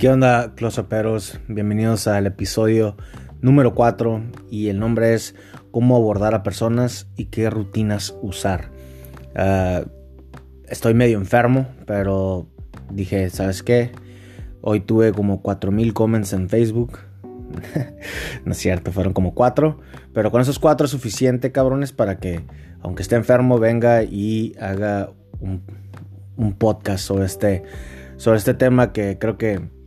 ¿Qué onda, closeperos? Bienvenidos al episodio número 4 y el nombre es Cómo abordar a personas y qué rutinas usar. Ah, estoy medio enfermo, pero dije, ¿sabes qué? Hoy tuve como 4000 comments en Facebook. no es cierto, fueron como 4. Pero con esos 4 es suficiente, cabrones, para que, aunque esté enfermo, venga y haga un, un podcast sobre este, sobre este tema que creo que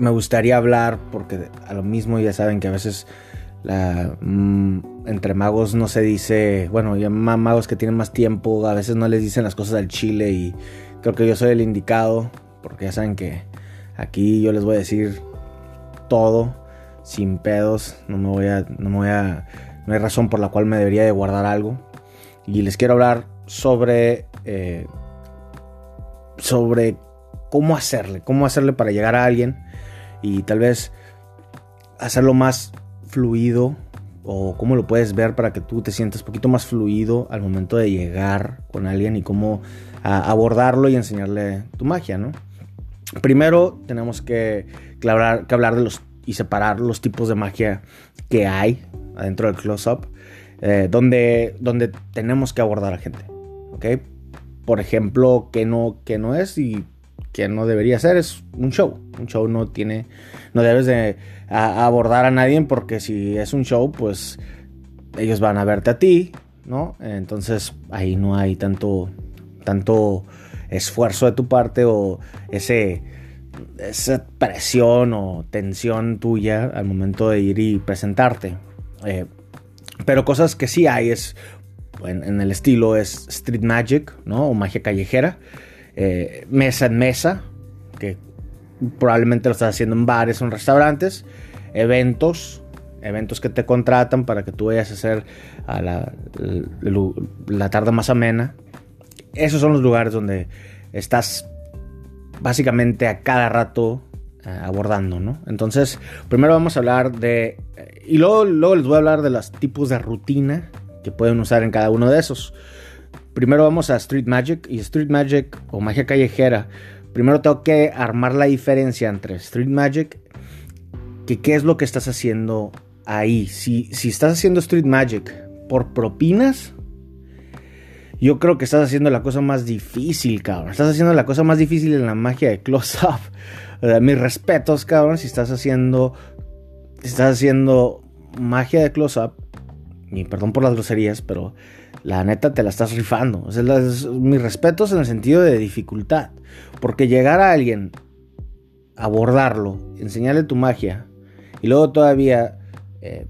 me gustaría hablar, porque a lo mismo ya saben que a veces mm, entre magos no se dice, bueno, ya magos que tienen más tiempo, a veces no les dicen las cosas al chile y creo que yo soy el indicado, porque ya saben que aquí yo les voy a decir todo sin pedos, no me voy a, no me voy a, no hay razón por la cual me debería de guardar algo. Y les quiero hablar sobre, eh, sobre cómo hacerle, cómo hacerle para llegar a alguien y tal vez hacerlo más fluido o cómo lo puedes ver para que tú te sientas un poquito más fluido al momento de llegar con alguien y cómo abordarlo y enseñarle tu magia, ¿no? Primero tenemos que, hablar, que hablar de los y separar los tipos de magia que hay adentro del close-up, eh, donde, donde tenemos que abordar a gente, ¿ok? Por ejemplo, que no, que no es y que no debería ser, es un show. Un show no tiene, no debes de abordar a nadie porque si es un show, pues ellos van a verte a ti, ¿no? Entonces ahí no hay tanto, tanto esfuerzo de tu parte o ese, esa presión o tensión tuya al momento de ir y presentarte. Eh, pero cosas que sí hay es, en, en el estilo es street magic, ¿no? O magia callejera. Eh, mesa en mesa, que probablemente lo estás haciendo en bares o en restaurantes, eventos, eventos que te contratan para que tú vayas a hacer a la, la, tarde más amena. Esos son los lugares donde estás básicamente a cada rato eh, abordando, ¿no? Entonces, primero vamos a hablar de... Y luego, luego les voy a hablar de los tipos de rutina que pueden usar en cada uno de esos. Primero vamos a Street Magic y Street Magic o magia callejera. Primero tengo que armar la diferencia entre Street Magic que qué es lo que estás haciendo ahí. Si, si estás haciendo Street Magic por propinas, yo creo que estás haciendo la cosa más difícil, cabrón. Estás haciendo la cosa más difícil en la magia de close-up. mis respetos, cabrón, si estás haciendo. Si estás haciendo magia de close-up. Y perdón por las groserías, pero la neta te la estás rifando. Mis respetos en el sentido de dificultad. Porque llegar a alguien, abordarlo, enseñarle tu magia y luego todavía eh,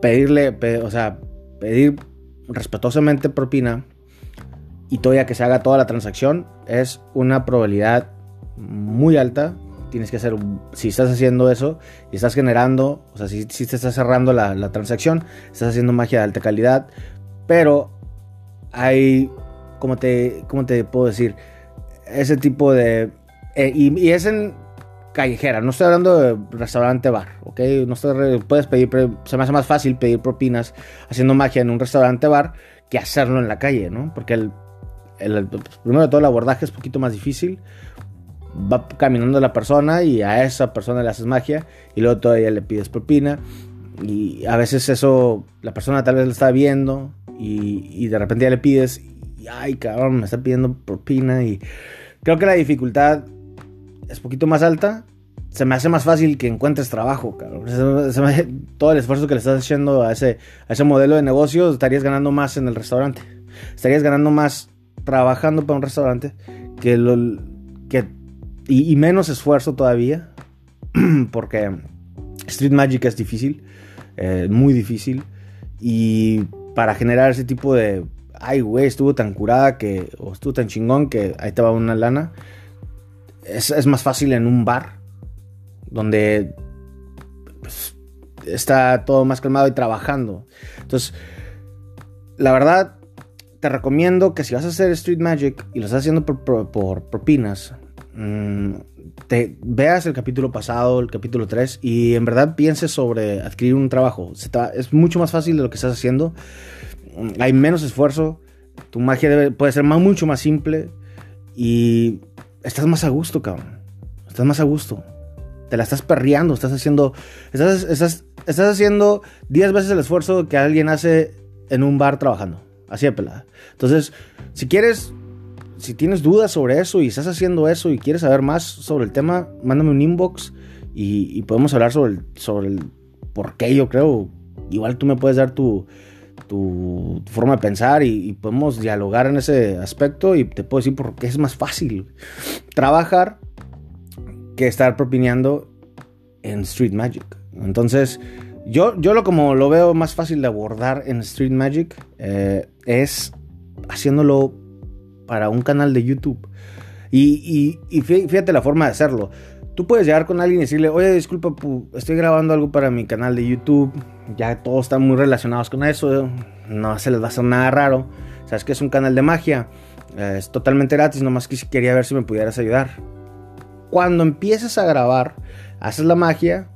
pedirle, o sea, pedir respetuosamente propina y todavía que se haga toda la transacción es una probabilidad muy alta. Tienes que hacer, si estás haciendo eso y estás generando, o sea, si, si te estás cerrando la, la transacción, estás haciendo magia de alta calidad, pero hay, como te, te puedo decir? Ese tipo de... Eh, y, es en callejera, no estoy hablando de restaurante bar, ¿ok? No estoy, puedes pedir, se me hace más fácil pedir propinas haciendo magia en un restaurante bar que hacerlo en la calle, ¿no? Porque el, el, primero de todo el abordaje es un poquito más difícil. Va caminando la persona y a esa persona le haces magia y luego todavía le pides propina. Y a veces eso, la persona tal vez lo está viendo y, de repente ya le pides, y ay cabrón, me está pidiendo propina y creo que la dificultad es poquito más alta. Se me hace más fácil que encuentres trabajo, cabrón. todo el esfuerzo que le estás haciendo a ese, a ese modelo de negocio, estarías ganando más en el restaurante. Estarías ganando más trabajando para un restaurante que lo que y, menos esfuerzo todavía porque Street Magic es difícil, eh, muy difícil y para generar ese tipo de, ay, güey, estuvo tan curada que, o estuvo tan chingón que ahí te va una lana. Es, más fácil en un bar, donde pues, está todo más calmado y trabajando. Entonces, la verdad, te recomiendo que si vas a hacer Street Magic y lo estás haciendo por, propinas, mm, te veas el capítulo pasado, el capítulo 3, y en verdad pienses sobre adquirir un trabajo. es mucho más fácil de lo que estás haciendo. Hay menos esfuerzo. Tu magia puede ser mucho más simple. Y estás más a gusto, cabrón. estás más a gusto. Te la estás perreando, estás haciendo, estás, estás, estás haciendo 10 veces el esfuerzo que alguien hace en un bar trabajando. Así de pelada. Entonces, si quieres, si tienes dudas sobre eso y estás haciendo eso y quieres saber más sobre el tema, mándame un inbox y, podemos hablar sobre el, sobre el por qué yo creo. Igual tú me puedes dar tu, tu, forma de pensar y, podemos dialogar en ese aspecto y te puedo decir por qué es más fácil trabajar que estar propineando en Street Magic. Entonces, yo, yo lo como lo veo más fácil de abordar en Street Magic eh, es haciéndolo para un canal de YouTube. Y, fíjate la forma de hacerlo. Tú puedes llegar con alguien y decirle, oye, disculpa, estoy grabando algo para mi canal de YouTube. Ya todos están muy relacionados con eso. No se les va a hacer nada raro. Sabes que es un canal de magia. Es totalmente gratis. Nomás que quería ver si me pudieras ayudar. Cuando empieces a grabar, haces la magia.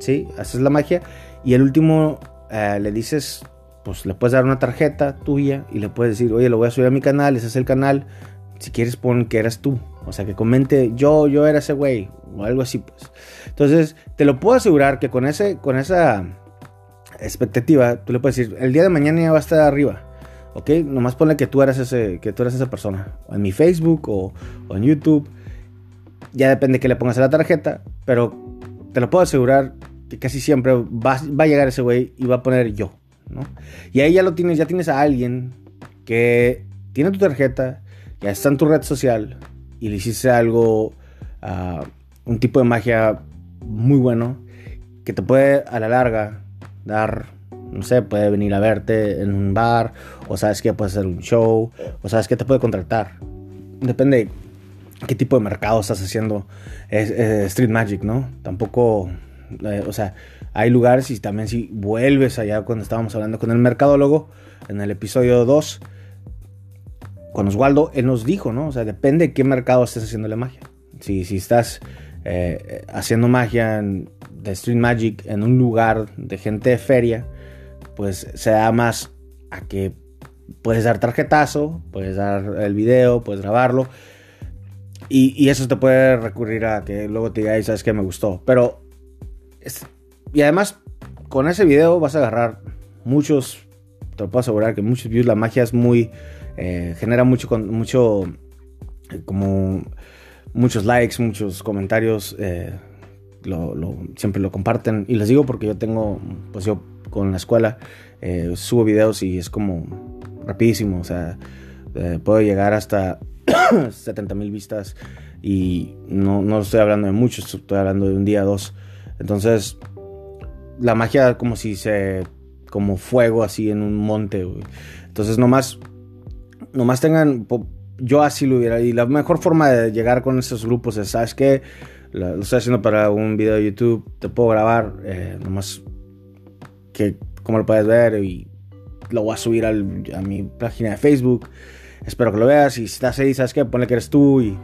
¿Sí? Haces la magia. Y el último eh, le dices, pues le puedes dar una tarjeta tuya y le puedes decir, oye, lo voy a subir a mi canal, ese es el canal. Si quieres, pon que eras tú. O sea, que comente, yo, yo era ese güey, o algo así, pues. Entonces, te lo puedo asegurar que con, ese, con esa expectativa, tú le puedes decir, el día de mañana ya va a estar arriba. ¿Ok? Nomás ponle que tú eras, ese, que tú eres esa persona. O en mi Facebook o, o en YouTube. Ya depende que le pongas a la tarjeta. Pero te lo puedo asegurar que casi siempre va, va a llegar ese güey y va a poner yo. Y ahí ya lo tienes, ya tienes a alguien que tiene tu tarjeta, ya está en tu red social y le hiciste algo, uh, un tipo de magia muy bueno que te puede a la larga dar, no sé, puede venir a verte en un bar, o sabes que puede hacer un show, o sabes que te puede contratar. Depende qué tipo de mercado estás haciendo es, Street Magic, ¿no? Tampoco, eh, o sea, hay lugares y también si vuelves allá cuando estábamos hablando con el mercadólogo en el episodio 2, con Oswaldo, él nos dijo, ¿no? O sea, depende de qué mercado estés haciendo la magia. Si, si estás eh, haciendo magia de Street Magic en un lugar de gente de feria, pues se da más a que puedes dar tarjetazo, puedes dar el video, puedes grabarlo. Y, eso te puede recurrir a que luego te diga, sabes que me gustó. Pero y además, con ese video vas a agarrar muchos, te lo puedo asegurar que muchos views, la magia es muy, eh, genera mucho, mucho, eh, como muchos likes, muchos comentarios, eh, siempre lo comparten. Y les digo porque yo tengo, pues yo con la escuela subo videos y es como rapidísimo, o sea, puedo llegar hasta 70 mil vistas y no, no estoy hablando de muchos, estoy hablando de un día, dos. Entonces, la magia como si se como fuego así en un monte, Entonces nomás nomás tengan yo así lo hubiera y la mejor forma de llegar con esos grupos es sabes que lo estoy haciendo para un video de YouTube, te puedo grabar eh, nomás que como lo puedes ver y lo voy a subir a mi página de Facebook. Espero que lo veas y si estás ahí, sabes que ponle que eres tú y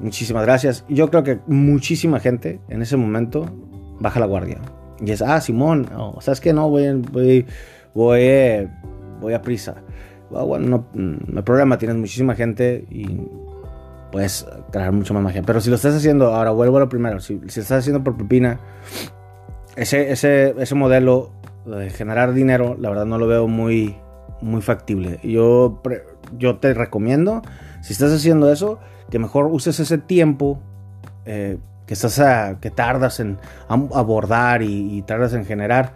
muchísimas gracias. Yo creo que muchísima gente en ese momento baja la guardia. Y es, ah, Simón, o ¿sabes que No, voy, voy, voy, voy a prisa. Bueno, no, no hay problema, tienes muchísima gente y puedes crear mucho más magia. Pero si lo estás haciendo, ahora vuelvo a lo primero, si, si estás haciendo por pepina, ese, ese, ese modelo de generar dinero, la verdad no lo veo muy, muy factible. Yo, yo te recomiendo, si estás haciendo eso, que mejor uses ese tiempo eh, que estás que tardas en abordar y, tardas en generar.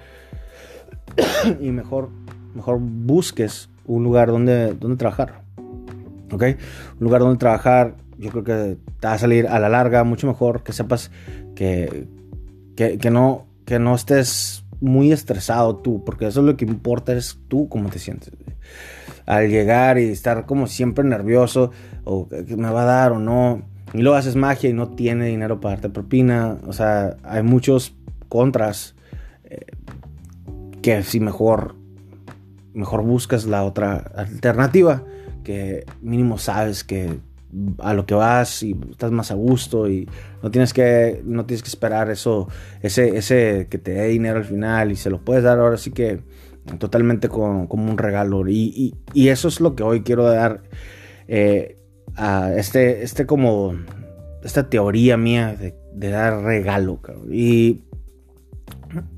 Y mejor mejor busques un lugar donde, donde trabajar ok un lugar donde trabajar yo creo que te va a salir a la larga mucho mejor que sepas que, que, que no que no estés muy estresado tú porque eso es lo que importa es tú cómo te sientes. Al llegar y estar como siempre nervioso o que me va a dar o no y luego haces magia y no tiene dinero para darte propina. O sea, hay muchos contras eh, que si mejor, mejor buscas la otra alternativa, que mínimo sabes que a lo que vas y estás más a gusto y no tienes que no tienes que esperar eso ese ese que te dé dinero al final y se lo puedes dar ahora sí que totalmente como, un regalo y, y, eso es lo que hoy quiero dar eh, a este, este como esta teoría mía de, dar regalo. Y,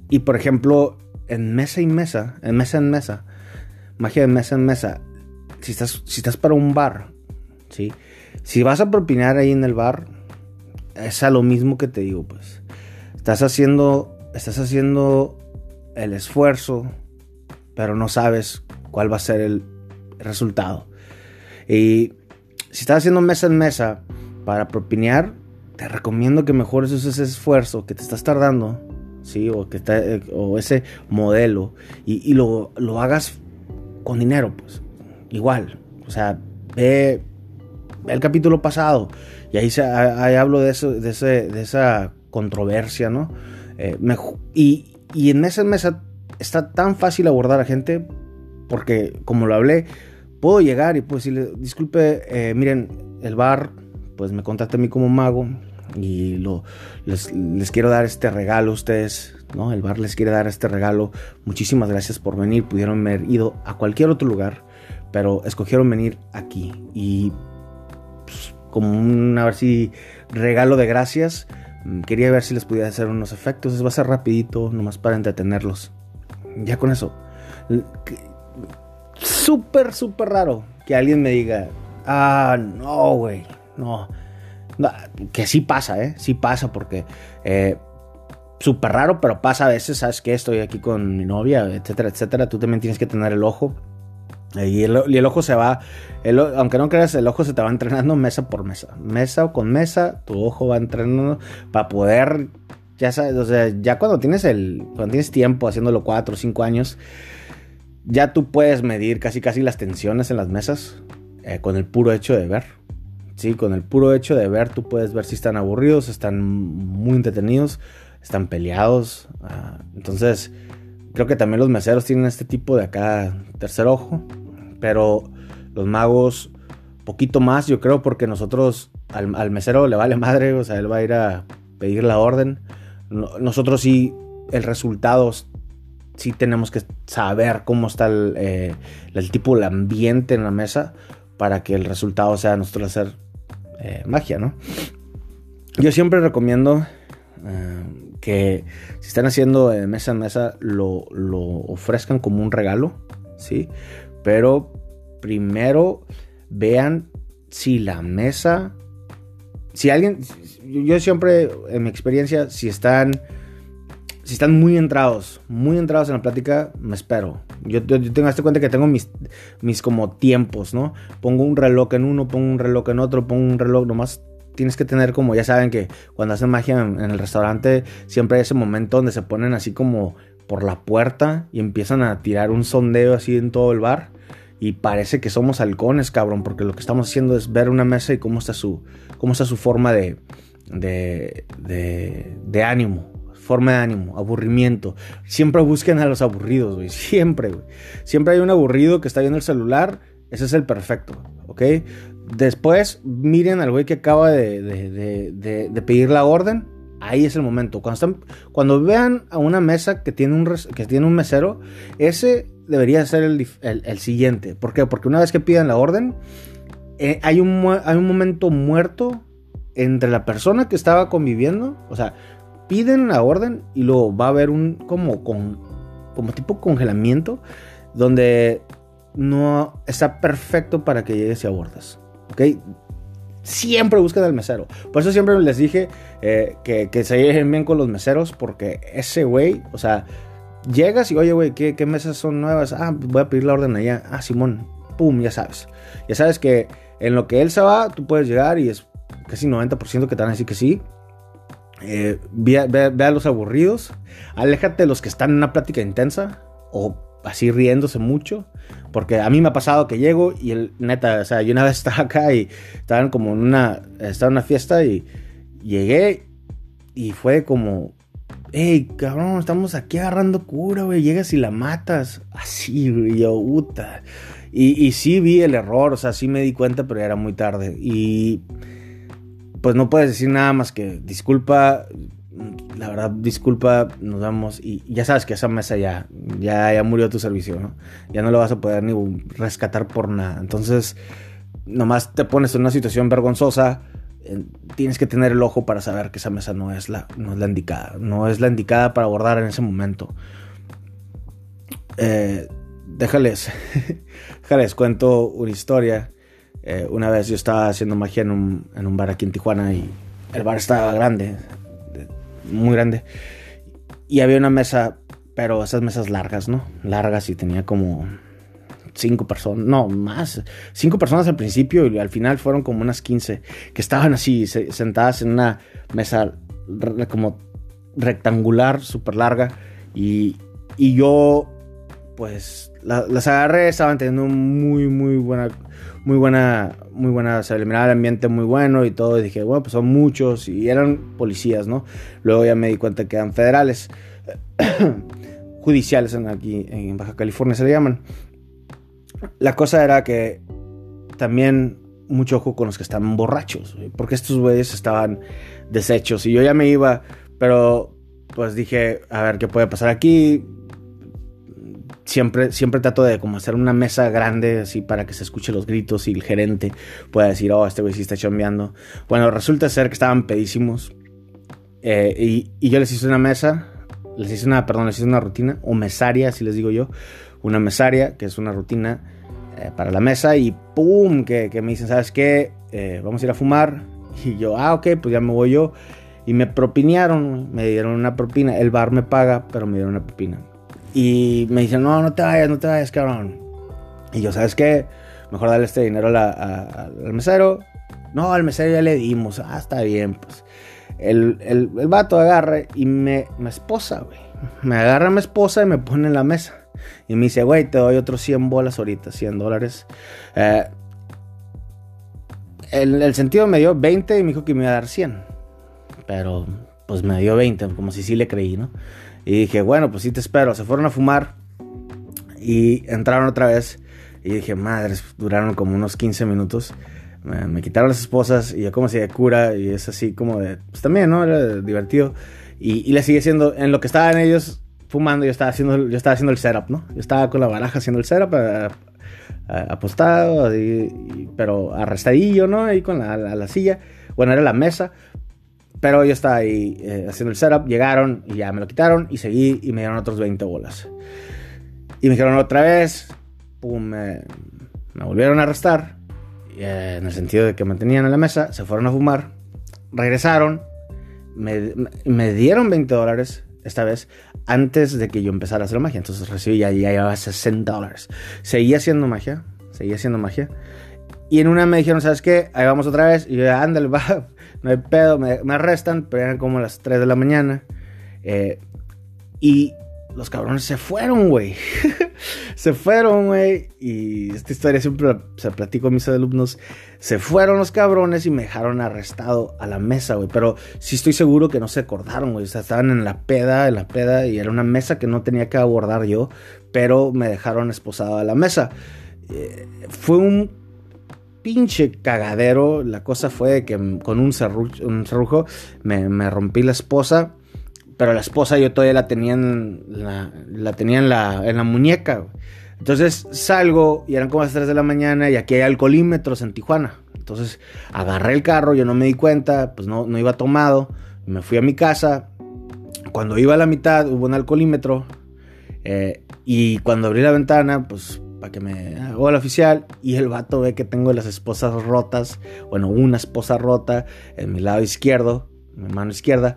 y por ejemplo, en mesa y mesa, en mesa en mesa, magia de mesa en mesa, si estás, si estás para un bar. Si vas a propinar ahí en el bar, es a lo mismo que te digo, pues. Estás haciendo, estás haciendo el esfuerzo, pero no sabes cuál va a ser el resultado. Y si estás haciendo mesa en mesa para propinear, te recomiendo que mejores ese esfuerzo que te estás tardando, ¿sí? O, que o ese modelo y, lo, lo, hagas con dinero, pues. Igual. O sea, ve, el capítulo pasado y ahí, se, ahí hablo de, eso, de, ese, de esa controversia, ¿no? Eh, y, y en mesa en mesa está tan fácil abordar a gente porque, como lo hablé, puedo llegar y puedo decirle, disculpe, eh, miren, el bar, pues me contacta a mí como mago y lo, les, quiero dar este regalo a ustedes, ¿no? El bar les quiere dar este regalo. Muchísimas gracias por venir. Pudieron haber ido a cualquier otro lugar, pero escogieron venir aquí. Y pues, como un, a ver si regalo de gracias, mm, quería ver si les pudiera hacer unos efectos. Va a ser rapidito, nomás para entretenerlos. Ya con eso súper, súper raro que alguien me diga, ah, no, güey, no. Que sí pasa, ¿eh? Sí pasa porque... Eh, súper raro, pero pasa a veces, ¿sabes que Estoy aquí con mi novia, etcétera, etcétera. Tú también tienes que tener el ojo. Y el, ojo se va, aunque no creas, el ojo se te va entrenando mesa por mesa. Mesa o con mesa, tu ojo va entrenando para poder, ya sabes, o sea, ya cuando tienes el, cuando tienes tiempo haciéndolo cuatro o cinco años, ya tú puedes medir casi casi las tensiones en las mesas eh, con el puro hecho de ver. Sí, con el puro hecho de ver tú puedes ver si están aburridos, están muy entretenidos, están peleados. Ah, entonces, creo que también los meseros tienen este tipo de acá tercer ojo, pero los magos poquito más, yo creo, porque nosotros al, al mesero le vale madre, o sea, él va a ir a pedir la orden. Nosotros sí, el resultado sí tenemos que saber cómo está el, eh, el tipo, el ambiente en la mesa para que el resultado sea nosotros hacer eh, magia, ¿no? Yo siempre recomiendo eh, que si están haciendo mesa en mesa lo, lo, ofrezcan como un regalo, ¿sí? Pero primero vean si la mesa, si alguien, yo siempre en mi experiencia, si están si están muy entrados, muy entrados en la plática, me espero. Yo, yo, tengo, este cuenta que tengo mis, mis como tiempos, ¿no? Pongo un reloj en uno, pongo un reloj en otro, pongo un reloj, nomás tienes que tener como, ya saben que cuando hacen magia en, el restaurante, siempre hay ese momento donde se ponen así como por la puerta y empiezan a tirar un sondeo así en todo el bar. Y parece que somos halcones, cabrón, porque lo que estamos haciendo es ver una mesa y cómo está su, cómo está su forma de, de, de ánimo, forma de ánimo, aburrimiento. Siempre busquen a los aburridos, güey. Siempre, güey. Siempre hay un aburrido que está viendo el celular. Ese es el perfecto, ¿ok? Después, miren al güey que acaba de, pedir la orden. Ahí es el momento. Cuando, están, cuando vean a una mesa que tiene un, que tiene un mesero, ese debería ser el, siguiente. ¿Por qué? Porque una vez que pidan la orden, eh, hay, un, hay un momento muerto entre la persona que estaba conviviendo. O sea, piden la orden y luego va a haber un como con como tipo congelamiento donde no está perfecto para que llegues y abordas. ¿Ok? Siempre busquen al mesero. Por eso siempre les dije eh, que, que, se lleven bien con los meseros porque ese güey, o sea, llegas y oye, güey, ¿qué, ¿qué, mesas son nuevas? Ah, voy a pedir la orden allá. Ah, Simón, pum, ya sabes. Ya sabes que en lo que él se va, tú puedes llegar y es casi 90% que te van a decir que sí. Eh, los aburridos, aléjate de los que están en una plática intensa o así riéndose mucho, porque a mí me ha pasado que llego y el neta, o sea, yo una vez estaba acá y estaban como en una, estaba una fiesta y llegué y fue como, hey, cabrón, estamos aquí agarrando cura, güey, llegas y la matas, así, güey, yo, puta. Y, y sí vi el error, o sea, sí me di cuenta, pero era muy tarde. Y pues no puedes decir nada más que disculpa, la verdad, disculpa, nos vamos y ya sabes que esa mesa ya, ya, ya murió tu servicio, ¿no? Ya no lo vas a poder ni rescatar por nada. Entonces, nomás te pones en una situación vergonzosa tienes que tener el ojo para saber que esa mesa no es la, no es la indicada. No es la indicada para abordar en ese momento. Eh, déjales, déjales, cuento una historia. Eh, una vez yo estaba haciendo magia en un, en un bar aquí en Tijuana y el bar estaba grande, muy grande. Y había una mesa, pero esas mesas largas, ¿no? Largas y tenía como cinco personas, no, más, cinco personas al principio y al final fueron como unas 15 que estaban así sentadas en una mesa como rectangular, súper larga y, y, yo pues las agarré, estaban teniendo muy, muy buena, muy buena, muy buena, se el ambiente muy bueno y todo, y dije, bueno, pues son muchos y eran policías, ¿no? Luego ya me di cuenta que eran federales, judiciales en, aquí en Baja California se le llaman. La cosa era que también mucho ojo con los que estaban borrachos, porque estos güeyes estaban deshechos y yo ya me iba, pero pues dije, a ver qué puede pasar aquí. Siempre, siempre trato de como hacer una mesa grande así para que se escuche los gritos y el gerente pueda decir, oh, este güey sí está chambeando. Bueno, resulta ser que estaban pedísimos eh, y, y, yo les hice una mesa, les hice una, perdón, les hice una rutina, o mesaria, así les digo yo, una mesaria, que es una rutina eh, para la mesa, y ¡pum! Que, me dicen, ¿sabes qué? Eh, vamos a ir a fumar. Y yo, ah, ok, pues ya me voy yo. Y me propinearon, me dieron una propina. El bar me paga, pero me dieron una propina. Y me dicen, no, no te vayas, no te vayas, cabrón. Y yo, ¿sabes qué? Mejor darle este dinero al mesero. No, al mesero ya le dimos. Ah, está bien, pues. El, el, el vato agarra y me, me esposa, güey. Me agarra a mi esposa y me pone en la mesa. Y me dice, güey, te doy otros 100 bolas ahorita, 100 dólares. Eh, el, el, sentido me dio 20 y me dijo que me iba a dar 100. Pero pues me dio 20, como si sí le creí, ¿no? Y dije, bueno, pues sí te espero. Se fueron a fumar y entraron otra vez. Y dije, madres, duraron como unos 15 minutos. Me, quitaron las esposas y yo como si de cura y es así como de... Pues también, ¿no? Era divertido. Y, y le sigue siendo... En lo que estaban ellos fumando, yo estaba haciendo, yo estaba haciendo el setup, ¿no? Yo estaba con la baraja haciendo el setup, eh, eh, apostado, pero arrestadillo, ¿no? Ahí con la, silla. Bueno, era la mesa. Pero yo estaba ahí eh, haciendo el setup, llegaron y ya me lo quitaron y seguí y me dieron otros 20 bolas. Y me dijeron otra vez, pum, me, volvieron a arrestar, en el sentido de que me tenían en la mesa, se fueron a fumar, regresaron, me, me dieron 20 dólares, esta vez antes de que yo empezara a hacer magia. Entonces recibí ya, ya llevaba 60 dólares. Seguía haciendo magia, seguía haciendo magia. Y en una me dijeron, ¿sabes qué? Ahí vamos otra vez. Y yo, ándale, va, no hay pedo, me, arrestan, pero eran como las 3 de la mañana. Eh, y los cabrones se fueron, güey. se fueron, güey. Y esta historia siempre se platico a mis alumnos. Se fueron los cabrones y me dejaron arrestado a la mesa, güey. Pero sí estoy seguro que no se acordaron, güey. O sea, estaban en la peda, en la peda. Y era una mesa que no tenía que abordar yo. Pero me dejaron esposado a la mesa. Eh, fue un pinche cagadero. La cosa fue que con un, cerrujo me, me rompí la esposa pero la esposa yo todavía la tenía en la, la, en la muñeca. Entonces salgo y eran como las 3 de la mañana y aquí hay alcoholímetros en Tijuana. Entonces agarré el carro, yo no me di cuenta, pues no, no iba tomado. Me fui a mi casa. Cuando iba a la mitad hubo un alcoholímetro. Eh, y cuando abrí la ventana, pues que me hago el oficial. Y el vato ve que tengo las esposas rotas. Bueno, una esposa rota en mi lado izquierdo, en mi mano izquierda.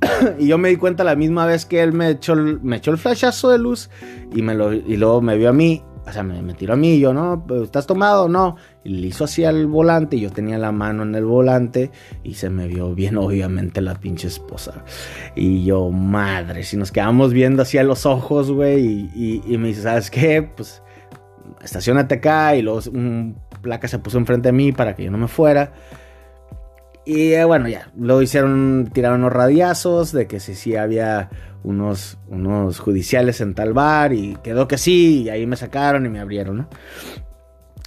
y yo me di cuenta la misma vez que él me echó, me echó el flashazo de luz y, me lo, y luego me vio a mí. O sea, me, tiró a mí y yo, ¿no? ¿Estás tomado no? Y le hizo así al volante y yo tenía la mano en el volante y se me vio bien, obviamente, la pinche esposa. Y yo, madre, si nos quedamos viendo así a los ojos, güey, y, y, me dice, ¿sabes qué? Pues estacionate acá y luego un placa se puso enfrente de mí para que yo no me fuera. Y eh, bueno, ya, lo hicieron, tiraron unos radiazos de que si sí había unos, unos judiciales en tal bar y quedó que sí, y ahí me sacaron y me abrieron, ¿no?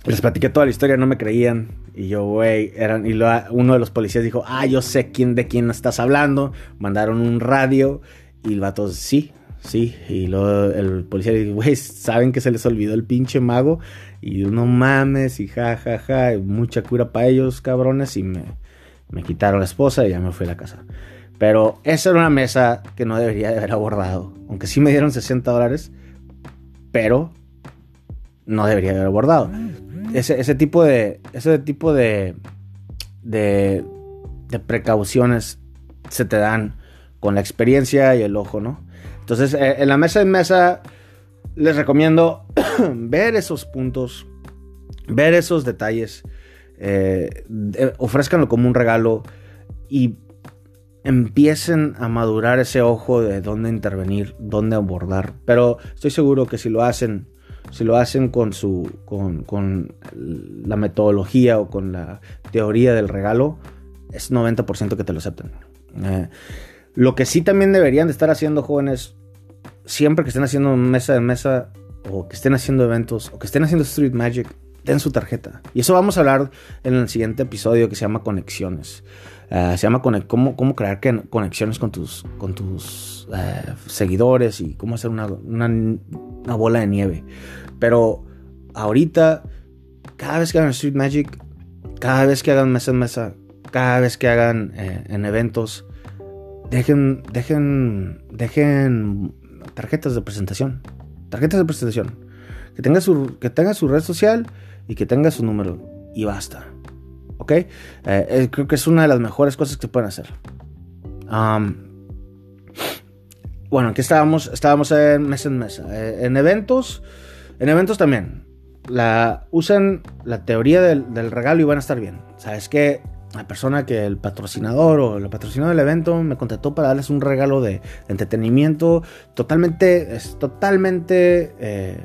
Les platiqué toda la historia, no me creían. Y yo, güey, eran. Y uno de los policías dijo, ah, yo sé quién de quién estás hablando. Mandaron un radio. Y el vato, sí, sí. Y luego el policía dijo, güey, ¿saben que se les olvidó el pinche mago? Y no mames, y ja, ja, ja. Mucha cura para ellos, cabrones. Y me Me quitaron la esposa y ya me fui a la casa. Pero esa era una mesa que no debería de haber abordado. Aunque sí me dieron 60 dólares, pero no debería de haber abordado. Ese, ese tipo de. Ese tipo de. de. de precauciones se te dan con la experiencia y el ojo, ¿no? Entonces, eh, en la mesa de mesa les recomiendo ver esos puntos, ver esos detalles, eh, ofrezcanlo como un regalo y empiecen a madurar ese ojo de dónde intervenir, dónde abordar. Pero estoy seguro que si lo hacen, si lo hacen con su, con, la metodología o con la teoría del regalo, es 90% que te lo acepten. Eh, lo que sí también deberían de estar haciendo jóvenes, siempre que estén haciendo mesa de mesa o que estén haciendo eventos o que estén haciendo Street Magic, den su tarjeta. Y eso vamos a hablar en el siguiente episodio que se llama Conexiones. Eh, se llama cómo, cómo crear conexiones con tus, con tus eh, seguidores y cómo hacer una, una, bola de nieve. Pero ahorita, cada vez que hagan Street Magic, cada vez que hagan mesa en mesa, cada vez que hagan eh, en eventos, dejen, dejen, dejen tarjetas de presentación. Tarjetas de presentación. Que tenga su, que tenga su red social y que tenga su número. Y basta. ¿Ok? Eh, eh, creo que es una de las mejores cosas que pueden hacer. bueno, aquí estábamos, estábamos en mesa en mesa. Eh, en eventos, en eventos también. La, usan la teoría del, regalo y van a estar bien. Sabes que la persona que el patrocinador o el patrocinador del evento me contactó para darles un regalo de, entretenimiento totalmente, es totalmente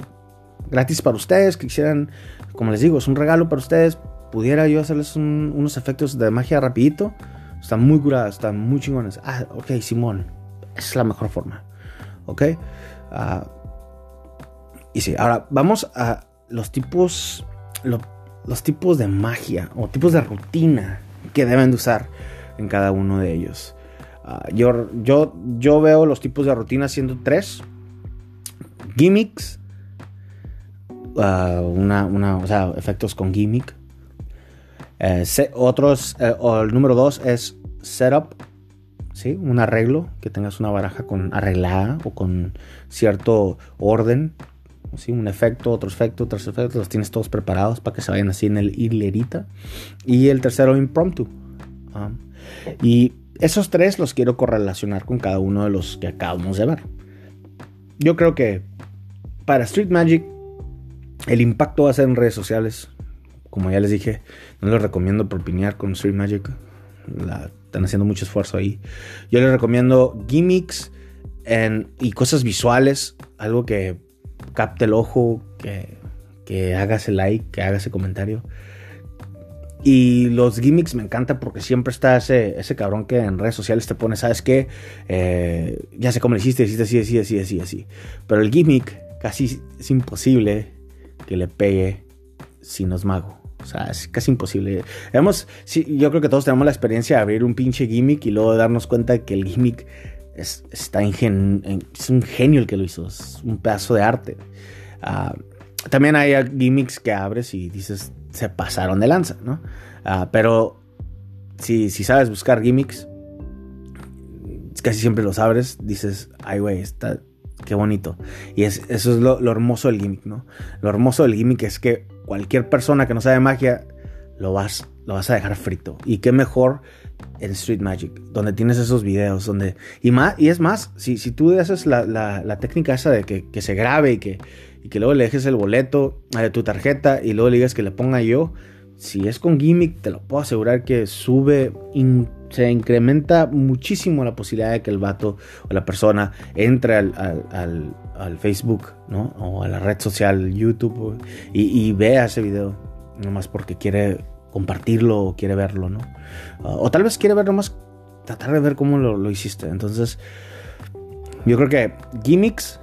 gratis para ustedes, que quisieran, como les digo, es un regalo para ustedes, pudiera yo hacerles unos efectos de magia rapidito, están muy curadas, están muy chingones. Ah, ok, Simón, es la mejor forma, ok. Ah, y sí, ahora vamos a los tipos, los tipos de magia o tipos de rutina que deben de usar en cada uno de ellos. Ah, yo, yo, yo veo los tipos de rutina siendo tres. Gimmicks. Ah, una, una, o sea, efectos con gimmick. Eh, otros, eh, el número dos es setup. ¿sí? Un arreglo, que tengas una baraja con arreglada o con cierto orden. ¿sí? Un efecto, otro efecto, otros efectos, los tienes todos preparados para que se vayan así en el hilerita. Y el tercero, impromptu. ¿ah? y esos tres los quiero correlacionar con cada uno de los que acabamos de ver. Yo creo que para Street Magic el impacto va a ser en redes sociales. Como ya les dije, no les recomiendo propinear con Street Magic. están haciendo mucho esfuerzo ahí. Yo les recomiendo gimmicks y cosas visuales. Algo que capte el ojo, que, que hagas el like, que hagas ese comentario. Y los gimmicks me encanta porque siempre está ese, ese cabrón que en redes sociales te pone, ¿sabes qué? Eh, ya sé cómo le hiciste, hiciste así, así, así, así, así. Pero el gimmick casi es imposible que le pegue si no es mago. O sea, es casi imposible. Yo creo que todos tenemos la experiencia de abrir un pinche gimmick y luego darnos cuenta que el gimmick es, está es un genio el que lo hizo, es un pedazo de arte. Ah, también hay gimmicks que abres y dices, se pasaron de lanza, ¿no? Ah, pero si, si sabes buscar gimmicks, casi siempre los abres, dices, ay, güey, está, qué bonito. Y es, eso es lo, hermoso del gimmick, ¿no? Lo hermoso del gimmick es que cualquier persona que no sabe magia, lo vas, lo vas a dejar frito. Y qué mejor en Street Magic, donde tienes esos videos, donde... Y, más, y es más, si, si tú haces la, la, técnica esa de que, que, se grabe y que, y que luego le dejes el boleto de tu tarjeta y luego le digas que le ponga yo, si es con gimmick, te lo puedo asegurar que sube, se incrementa muchísimo la posibilidad de que el vato o la persona entre al, al, al, Facebook, ¿no? O a la red social, YouTube, y, vea ese video, nomás porque quiere compartirlo o quiere verlo, ¿no? Ah, o tal vez quiere ver nomás, tratar de ver cómo lo, hiciste. Entonces, yo creo que gimmicks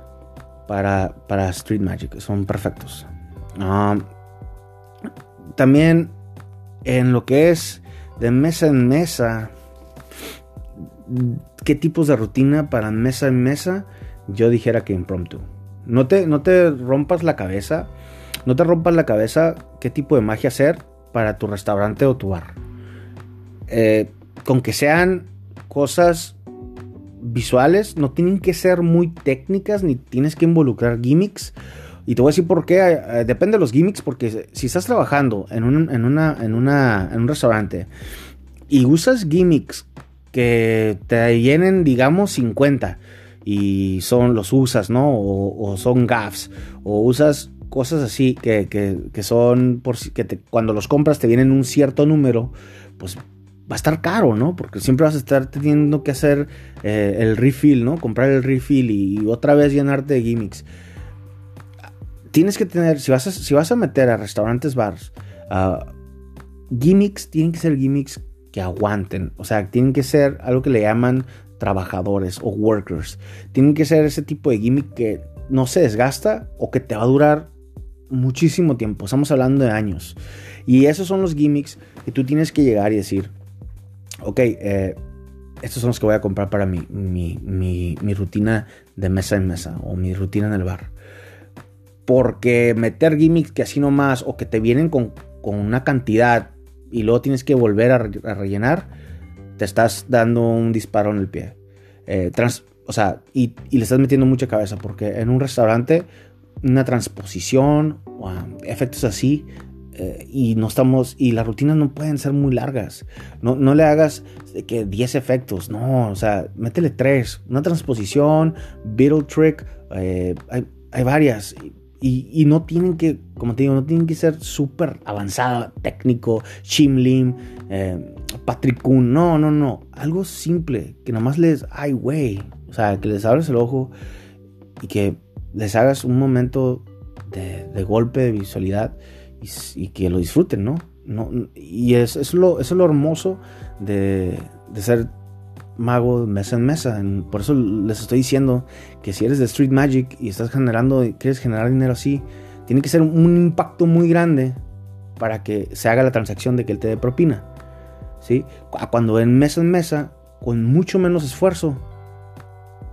para, para Street Magic son perfectos. Ah, también en lo que es de mesa en mesa, ¿qué tipos de rutina para mesa en mesa? Yo dijera que impromptu. No te, no te rompas la cabeza. No te rompas la cabeza qué tipo de magia hacer para tu restaurante o tu bar. eh, con que sean cosas visuales, no tienen que ser muy técnicas ni tienes que involucrar gimmicks. Y te voy a decir por qué. Eh, depende de los gimmicks, porque si estás trabajando en un, en una, en una, en un restaurante y usas gimmicks que te llenen, digamos, 50 y son los usas, ¿no? O, son gaffs, o usas cosas así que, que, son, por, que cuando los compras te vienen un cierto número, pues va a estar caro, ¿no? Porque siempre vas a estar teniendo que hacer eh, el refill, ¿no? Comprar el refill y, otra vez llenarte de gimmicks. Tienes que tener, si vas a, si vas a meter a restaurantes, bars, gimmicks, tienen que ser gimmicks que aguanten. O sea, tienen que ser algo que le llaman trabajadores o workers. Tienen que ser ese tipo de gimmick que no se desgasta o que te va a durar muchísimo tiempo. Estamos hablando de años. Y esos son los gimmicks que tú tienes que llegar y decir, ok, eh, estos son los que voy a comprar para mi, mi, rutina de mesa en mesa o mi rutina en el bar. Porque meter gimmicks que así nomás o que te vienen con, con una cantidad y luego tienes que volver a, rellenar, te estás dando un disparo en el pie. Eh, o sea, y, le estás metiendo mucha cabeza porque en un restaurante una transposición, o efectos así, eh, y no estamos, y las rutinas no pueden ser muy largas. No, no le hagas que 10 efectos, no, o sea, métele 3. Una transposición, Beetle Trick, eh, hay, hay, varias. Y, no tienen que, como te digo, no tienen que ser súper avanzada, técnico, Shimlim, eh, Patrick Kuhn. No, no, no. Algo simple, que nada más les, ay, güey. O sea, que les abres el ojo y que les hagas un momento de, golpe de visualidad y, que lo disfruten, ¿no? no y es, es, lo, es lo hermoso de, de ser mago mesa en mesa. Por eso les estoy diciendo que si eres de Street Magic y estás generando, quieres generar dinero así, tiene que ser un impacto muy grande para que se haga la transacción de que él te dé propina. ¿sí? Cuando en mesa en mesa, con mucho menos esfuerzo,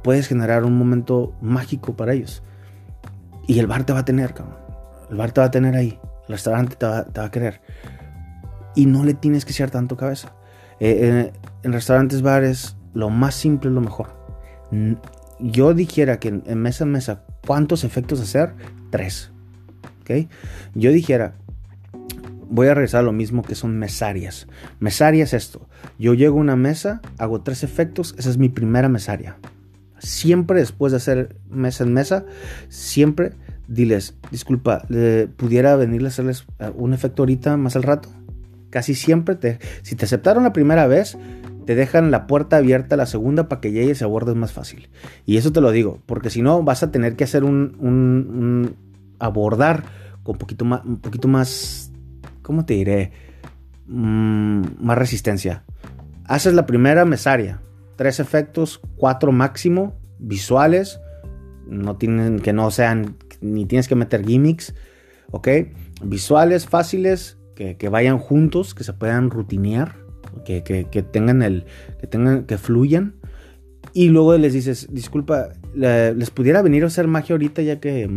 puedes generar un momento mágico para ellos. Y el bar te va a tener, cabrón. El bar te va a tener ahí. El restaurante te va, a querer. Y no le tienes que echar tanto cabeza. Eh, eh, en restaurantes, bares, lo más simple es lo mejor. Yo dijera que en, mesa en mesa, ¿cuántos efectos hacer? Tres. ¿Ok? Yo dijera, voy a regresar a lo mismo que son mesarias. Mesaria es esto. Yo llego a una mesa, hago tres efectos, esa es mi primera mesaria. Siempre después de hacer mesa en mesa, siempre diles, disculpa, ¿pudiera venirle a hacerles eh, un efecto ahorita más al rato? Casi siempre te, si te aceptaron la primera vez, te dejan la puerta abierta la segunda para que llegues y abordes más fácil. Y eso te lo digo, porque si no vas a tener que hacer un, abordar con poquito más, un poquito más, ¿cómo te diré? Mm, más resistencia. Haces la primera mesaria, tres efectos, cuatro máximo, visuales, no tienen que no sean, ni tienes que meter gimmicks, ¿ok? Visuales fáciles, que, vayan juntos, que se puedan rutinear, que, tengan el, que tengan, que fluyan. Y luego les dices, disculpa, les pudiera venir a hacer magia ahorita, ya que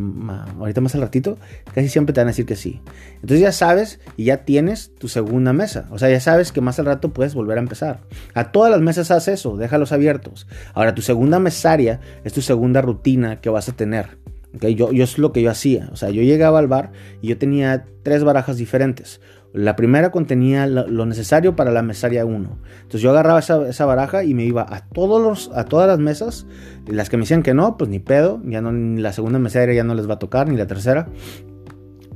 ahorita más al ratito, casi siempre te van a decir que sí. Entonces ya sabes y ya tienes tu segunda mesa. O sea, ya sabes que más al rato puedes volver a empezar. A todas las mesas haz eso, déjalos abiertos. Ahora, tu segunda mesaria es tu segunda rutina que vas a tener. Yo, yo es lo que yo hacía. O sea, yo llegaba al bar y yo tenía tres barajas diferentes. La primera contenía lo necesario para la mesaria 1. Entonces yo agarraba esa, baraja y me iba a, todos los, a todas las mesas. Las que me decían que no, pues ni pedo. Ya no, ni la segunda mesaria ya no les va a tocar, ni la tercera.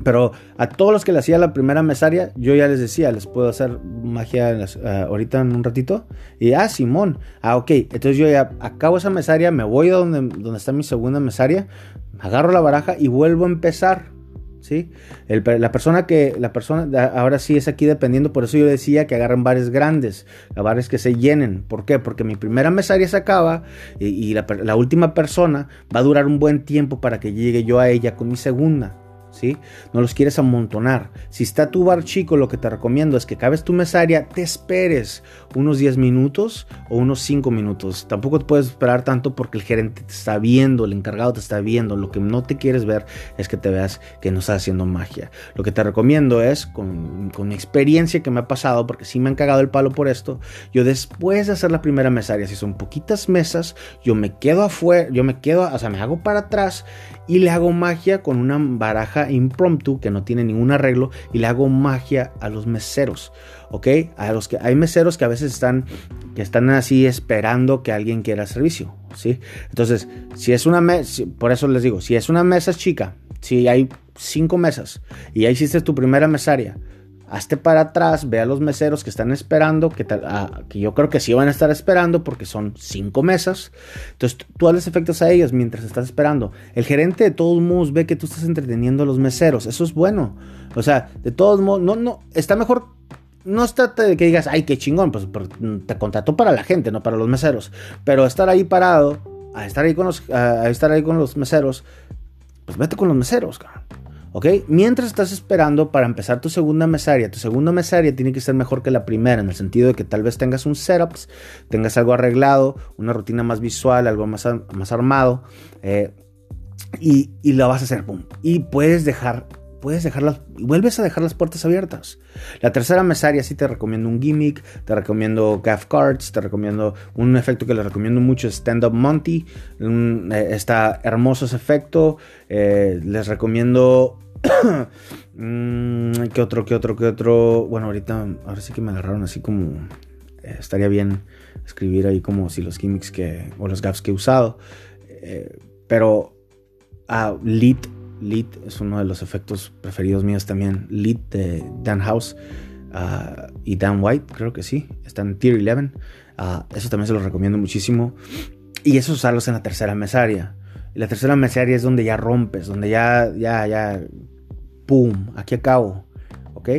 Pero a todos los que le hacía la primera mesaria, yo ya les decía, les puedo hacer magia eh, ahorita en un ratito. Y ah, Simón, ah, ok. Entonces yo ya acabo esa mesaria, me voy a donde, donde está mi segunda mesaria, agarro la baraja y vuelvo a empezar ¿sí? la persona que, la persona, ahora sí es aquí dependiendo, por eso yo decía que agarren bares grandes, bares que se llenen. ¿Por qué? Porque mi primera mesaria se acaba y, la, última persona va a durar un buen tiempo para que llegue yo a ella con mi segunda. No los quieres amontonar. Si está tu bar chico, lo que te recomiendo es que cabes tu mesaria, te esperes unos 10 minutos o unos 5 minutos. Tampoco te puedes esperar tanto porque el gerente te está viendo, el encargado te está viendo. Lo que no te quieres ver es que te veas que no estás haciendo magia. Lo que te recomiendo es, con, con mi experiencia que me ha pasado, porque sí me han cagado el palo por esto, yo después de hacer la primera mesaria, si son poquitas mesas, yo me quedo afuera, yo me quedo, o sea, me hago para atrás y le hago magia con una baraja impromptu que no tiene ningún arreglo y le hago magia a los meseros, ¿ok? A los que hay meseros que a veces están que están así esperando que alguien quiera servicio, ¿sí? Entonces, si es una mesa, por eso les digo, si es una mesa chica, si hay cinco mesas y ya hiciste tu primera mesaria, hazte para atrás, ve a los meseros que están esperando, que, ah, que, yo creo que sí van a estar esperando porque son cinco mesas. Entonces tú haces efectos a ellos mientras estás esperando. El gerente de todos modos ve que tú estás entreteniendo a los meseros. Eso es bueno. O sea, de todos modos, no, no, está mejor. No está de que digas, ay, qué chingón, pues te contrató para la gente, no para los meseros. Pero estar ahí parado, a estar ahí con los, a estar ahí con los meseros, pues vete con los meseros, cabrón. ¿Ok? Mientras estás esperando para empezar tu segunda mesaria, tu segunda mesaria tiene que ser mejor que la primera, en el sentido de que tal vez tengas un setup, tengas algo arreglado, una rutina más visual, algo más, más armado, eh, y, y lo vas a hacer. Y puedes dejar puedes dejarlas, vuelves a dejar las puertas abiertas. La tercera mesaria sí te recomiendo un gimmick, te recomiendo gaff cards, te recomiendo un efecto que les recomiendo mucho, Stand Up Monty, eh, está hermoso ese efecto, eh, les recomiendo... Mm, ¿Qué otro, qué otro, qué otro? Bueno, ahorita, ahora sí que me agarraron así como... Eh, estaría bien escribir ahí como si los gimmicks que... o los gaps que he usado. pero... a uh, Lead es uno de los efectos preferidos míos también. Lead de Dan House ah, y Dan White, creo que sí. Está en Tier 11. Ah, eso también se lo recomiendo muchísimo. Y eso usarlos en la tercera mesaria. Y la tercera mesaria es donde ya rompes, donde ya, ya, ya, ¡pum! Aquí acabo. ¿Ok?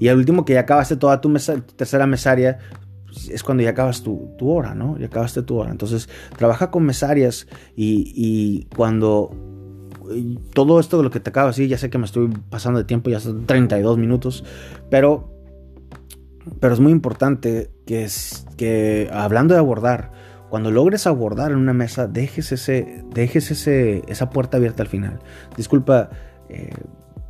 Y al último que ya acabaste toda tu, tercera mesaria, pues, es cuando ya acabas tu, hora, ¿no? Ya acabaste tu hora. Entonces, trabaja con mesarias y, y cuando todo esto de lo que te acabo de decir, ya sé que me estoy pasando de tiempo, ya son 32 minutos, pero, pero es muy importante que, es, que hablando de abordar, cuando logres abordar en una mesa, dejes, ese, dejes ese, esa puerta abierta al final. Disculpa, eh,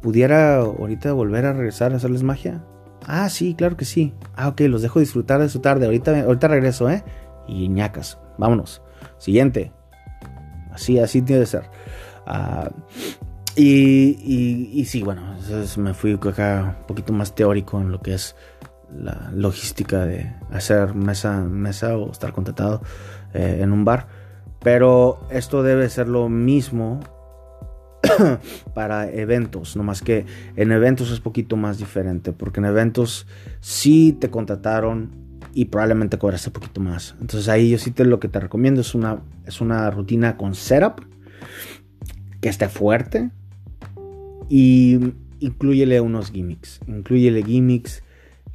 ¿pudiera ahorita volver a regresar a hacerles magia? Ah, sí, claro que sí. Ah, ok, los dejo disfrutar de su tarde. Ahorita, ahorita regreso, ¿eh? Y ñacas, vámonos. Siguiente. Así, así tiene que ser. Ah, y, y, sí, bueno, me fui acá un poquito más teórico en lo que es la logística de hacer mesa, mesa o estar contratado eh, en un bar. Pero esto debe ser lo mismo para eventos, no más que en eventos es poquito más diferente, porque en eventos sí te contrataron y probablemente cobraste un poquito más. Entonces ahí yo sí te lo que te recomiendo es una, es una rutina con setup que esté fuerte y incluyele unos gimmicks. Incluyele gimmicks.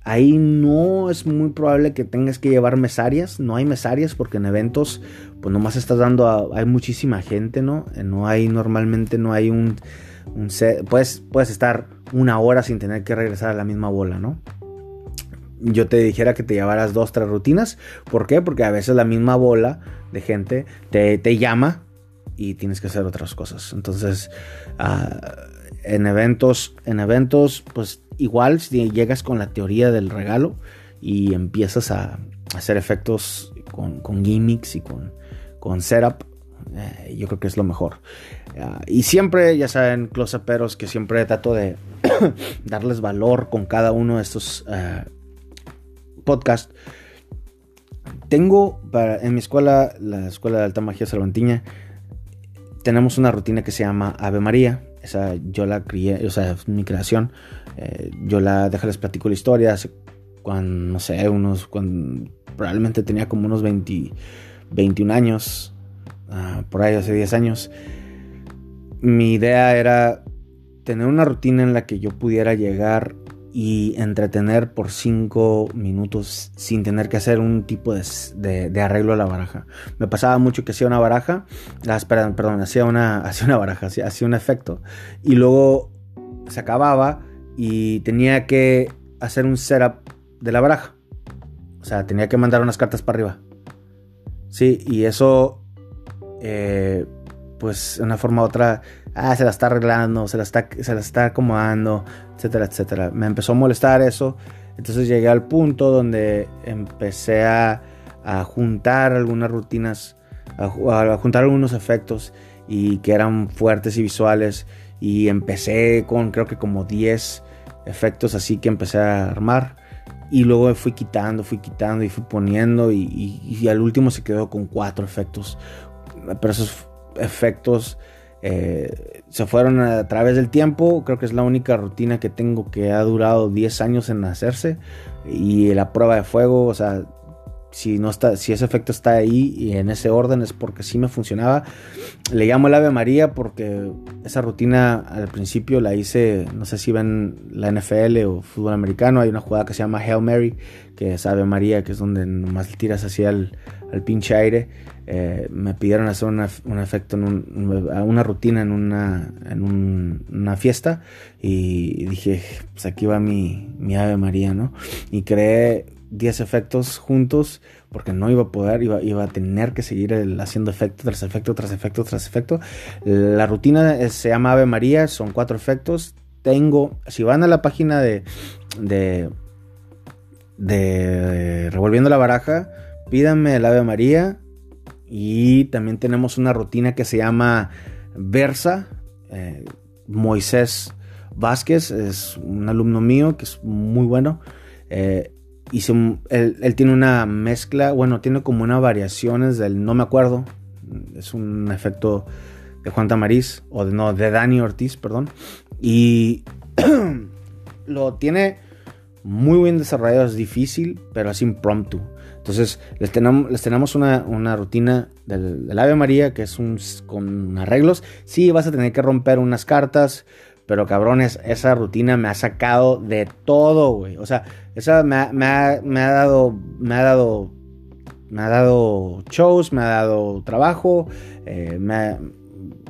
Ahí no es muy probable que tengas que llevar mesarias. No hay mesarias porque en eventos, pues nomás estás dando a, hay muchísima gente, ¿no? No hay normalmente, no hay un, un puedes, puedes estar una hora sin tener que regresar a la misma bola, ¿no? Yo te dijera que te llevaras dos, tres rutinas. ¿Por qué? Porque a veces la misma bola de gente te, te llama y tienes que hacer otras cosas. Entonces, ah, en eventos, en eventos, pues igual si llegas con la teoría del regalo y empiezas a hacer efectos con, gimmicks y con, con setup, eh, yo creo que es lo mejor. Ah, y siempre, ya saben, close-uperos, que siempre trato de darles valor con cada uno de estos uh, podcasts. Tengo para, en mi escuela, la Escuela de Alta Magia Salvantiña, tenemos una rutina que se llama Ave María. Esa yo la crié, o sea, mi creación. Eh, yo la, les platico la historia. Hace cuando, no sé, unos, cuando probablemente tenía como unos 20, 21 años. Ah, por ahí hace 10 años. Mi idea era tener una rutina en la que yo pudiera llegar y entretener por 5 minutos sin tener que hacer un tipo de, arreglo a la baraja. Me pasaba mucho que hacía una baraja, ah, perdón, hacía una, una baraja, hacía, un efecto y luego se acababa y tenía que hacer un setup de la baraja. O sea, tenía que mandar unas cartas para arriba. Sí, y eso, eh, pues de una forma u otra, ah, se la está arreglando, se la está, se la está acomodando, etcétera, etcétera. Me empezó a molestar eso. Entonces llegué al punto donde empecé a, juntar algunas rutinas, a, juntar algunos efectos y que eran fuertes y visuales. Y empecé con creo que como 10 efectos así que empecé a armar. Y luego fui quitando, fui quitando y fui poniendo. Y, al último se quedó con cuatro efectos. Pero esos efectos eh, se fueron a través del tiempo. Creo que es la única rutina que tengo que ha durado 10 años en hacerse. Y la prueba de fuego, o sea, si no está, si ese efecto está ahí y en ese orden es porque sí me funcionaba. Le llamo el Ave María porque esa rutina al principio la hice, no sé si ven la NFL o fútbol americano, hay una jugada que se llama Hail Mary, que es Ave María, que es donde nomás le tiras así al, al pinche aire. Eh, me pidieron hacer un efecto, en una rutina en, una, una fiesta y dije, pues aquí va mi, Ave María, ¿no? Y creé 10 efectos juntos porque no iba a poder, iba, iba a tener que seguir haciendo efecto tras efecto, tras efecto, tras efecto. La rutina se llama Ave María, son cuatro efectos. Tengo, si van a la página de, de Revolviendo la Baraja, pídanme el Ave María. Y también tenemos una rutina que se llama Versa. Eh, Moisés Vázquez es un alumno mío que es muy bueno. Eh, él, tiene una mezcla, bueno, tiene como una variaciones del no me acuerdo. Es un efecto de Juan Tamariz, o de, no, de Dani Ortiz, perdón. Y lo tiene muy bien desarrollado, es difícil, pero es impromptu. Entonces, les tenemos, les tenemos una, rutina del, del, Ave María que es un, con arreglos. Sí, vas a tener que romper unas cartas, pero cabrones, esa rutina me ha sacado de todo, güey. O sea, esa me ha, dado. Me ha dado. Me ha dado shows, me ha dado trabajo. Eh,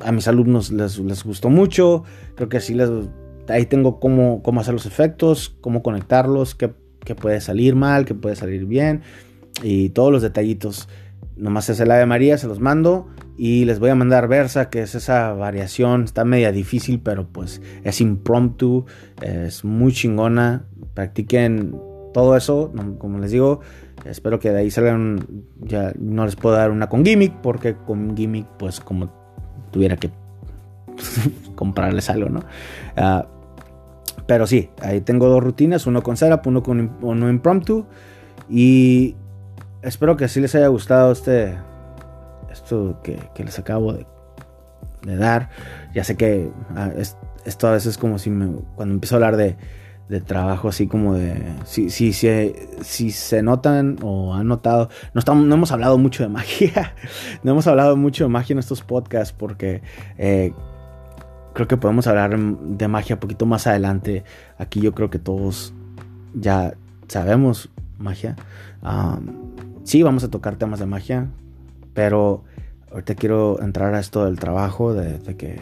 a mis alumnos les, gustó mucho. Creo que sí les. Ahí tengo cómo, cómo hacer los efectos, cómo conectarlos, qué, qué puede salir mal, qué puede salir bien. Y todos los detallitos. Nomás es el Ave María, se los mando. Y les voy a mandar Versa, que es esa variación. Está media difícil, pero pues es impromptu. Es muy chingona. Practiquen todo eso. Como les digo, espero que de ahí salgan. Ya no les puedo dar una con gimmick, porque con gimmick, pues como tuviera que comprarles algo, ¿no? Ah, pero sí, ahí tengo dos rutinas: uno con setup, uno con uno impromptu. Y espero que así les haya gustado este esto que, les acabo de, dar. Ya sé que ah, esto a veces es como si me, cuando empiezo a hablar de, trabajo así como de si, si, si, se notan o han notado no, estamos, no hemos hablado mucho de magia no hemos hablado mucho de magia en estos podcasts porque eh, creo que podemos hablar de magia un poquito más adelante aquí yo creo que todos ya sabemos magia sí vamos a tocar temas de magia pero ahorita quiero entrar a esto del trabajo, de, que,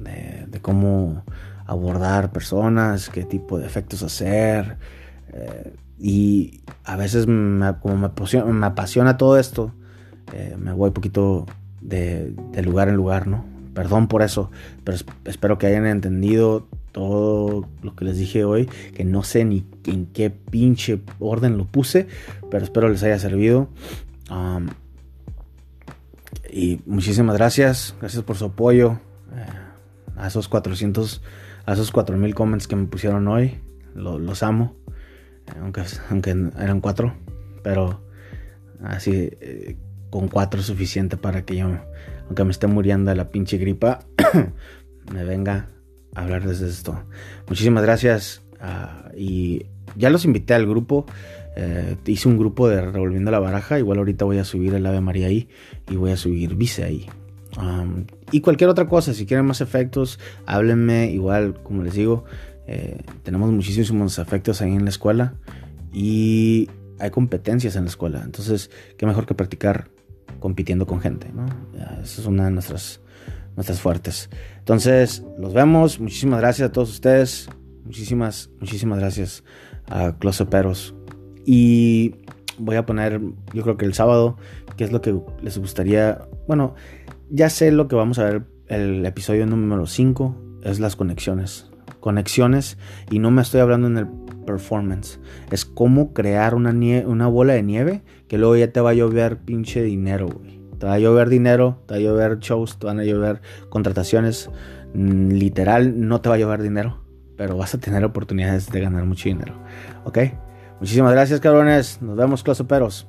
de, cómo abordar personas, qué tipo de efectos hacer. Eh, y a veces como me apasiona, todo esto, eh, me voy poquito de, lugar en lugar, ¿no? Perdón por eso, pero espero que hayan entendido todo lo que les dije hoy, que no sé ni en qué pinche orden lo puse, pero espero les haya servido. Y muchísimas gracias, gracias por su apoyo eh, a esos 400, a esos 4000 comments que me pusieron hoy. los amo, eh, aunque, aunque eran cuatro, pero así eh, con cuatro es suficiente para que yo, aunque me esté muriendo de la pinche gripa, me venga hablar desde esto. Muchísimas gracias ah, y ya los invité al grupo. Eh, hice un grupo de Revolviendo la Baraja. Igual ahorita voy a subir el Ave María ahí. Y voy a subir Vice ahí. y cualquier otra cosa, si quieren más efectos, háblenme. Igual, como les digo, eh, tenemos muchísimos efectos ahí en la escuela. Y hay competencias en la escuela. Entonces, qué mejor que practicar compitiendo con gente. ¿no? Esa es una de nuestras nuestras fuertes. Entonces, los vemos. Muchísimas gracias a todos ustedes. Muchísimas, muchísimas gracias a Closeperos. Y voy a poner, yo creo que el sábado, que es lo que les gustaría. Bueno, ya sé lo que vamos a ver el episodio número 5, es las conexiones. Conexiones, y no me estoy hablando en el performance. Es cómo crear una, una bola de nieve que luego ya te va a llover pinche dinero, güey. Te va a llover dinero, te va a llover shows, te van a llover contrataciones. Mm, literal, no te va a llover dinero, pero vas a tener oportunidades de ganar mucho dinero. ¿Ok? Muchísimas gracias, cabrones. Nos vemos, closoperos.